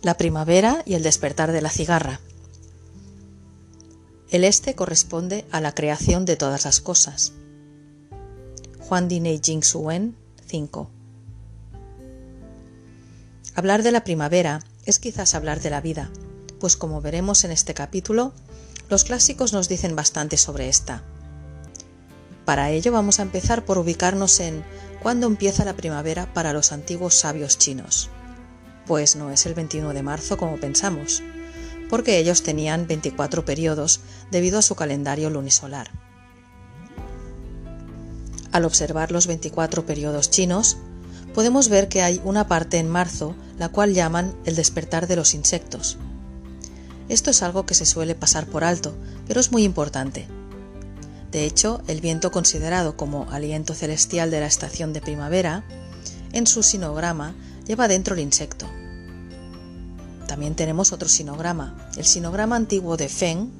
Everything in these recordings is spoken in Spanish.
La primavera y el despertar de la cigarra. El este corresponde a la creación de todas las cosas. Juan Dinei Jing Suen 5. Hablar de la primavera es quizás hablar de la vida, pues como veremos en este capítulo, los clásicos nos dicen bastante sobre esta. Para ello vamos a empezar por ubicarnos en cuándo empieza la primavera para los antiguos sabios chinos pues no es el 21 de marzo como pensamos, porque ellos tenían 24 periodos debido a su calendario lunisolar. Al observar los 24 periodos chinos, podemos ver que hay una parte en marzo la cual llaman el despertar de los insectos. Esto es algo que se suele pasar por alto, pero es muy importante. De hecho, el viento considerado como aliento celestial de la estación de primavera, en su sinograma lleva dentro el insecto. También tenemos otro sinograma, el sinograma antiguo de Feng,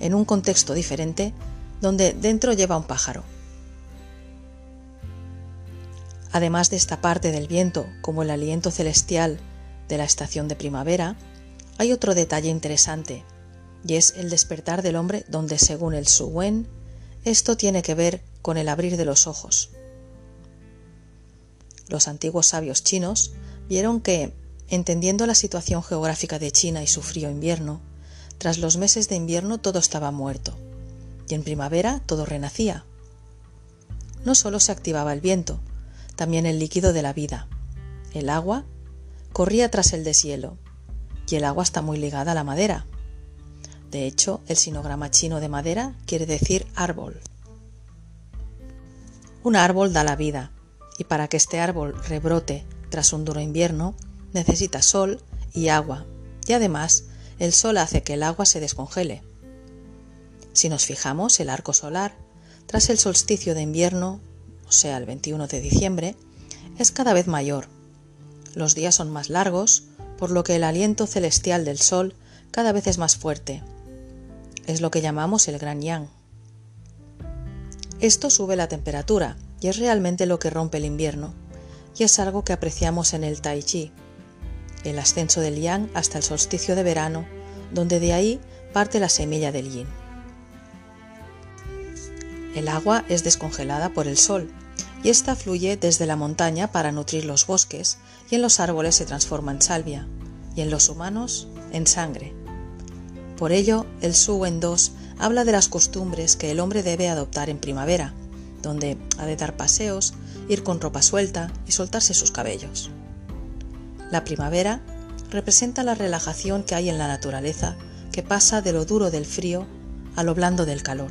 en un contexto diferente, donde dentro lleva un pájaro. Además de esta parte del viento, como el aliento celestial de la estación de primavera, hay otro detalle interesante, y es el despertar del hombre donde según el Su Wen, esto tiene que ver con el abrir de los ojos. Los antiguos sabios chinos vieron que Entendiendo la situación geográfica de China y su frío invierno, tras los meses de invierno todo estaba muerto, y en primavera todo renacía. No solo se activaba el viento, también el líquido de la vida. El agua corría tras el deshielo, y el agua está muy ligada a la madera. De hecho, el sinograma chino de madera quiere decir árbol. Un árbol da la vida, y para que este árbol rebrote tras un duro invierno, necesita sol y agua, y además el sol hace que el agua se descongele. Si nos fijamos, el arco solar, tras el solsticio de invierno, o sea, el 21 de diciembre, es cada vez mayor. Los días son más largos, por lo que el aliento celestial del sol cada vez es más fuerte. Es lo que llamamos el gran yang. Esto sube la temperatura y es realmente lo que rompe el invierno, y es algo que apreciamos en el tai chi, el ascenso del yang hasta el solsticio de verano, donde de ahí parte la semilla del yin. El agua es descongelada por el sol y ésta fluye desde la montaña para nutrir los bosques y en los árboles se transforma en salvia y en los humanos en sangre. Por ello, el Su en 2 habla de las costumbres que el hombre debe adoptar en primavera, donde ha de dar paseos, ir con ropa suelta y soltarse sus cabellos. La primavera representa la relajación que hay en la naturaleza que pasa de lo duro del frío a lo blando del calor.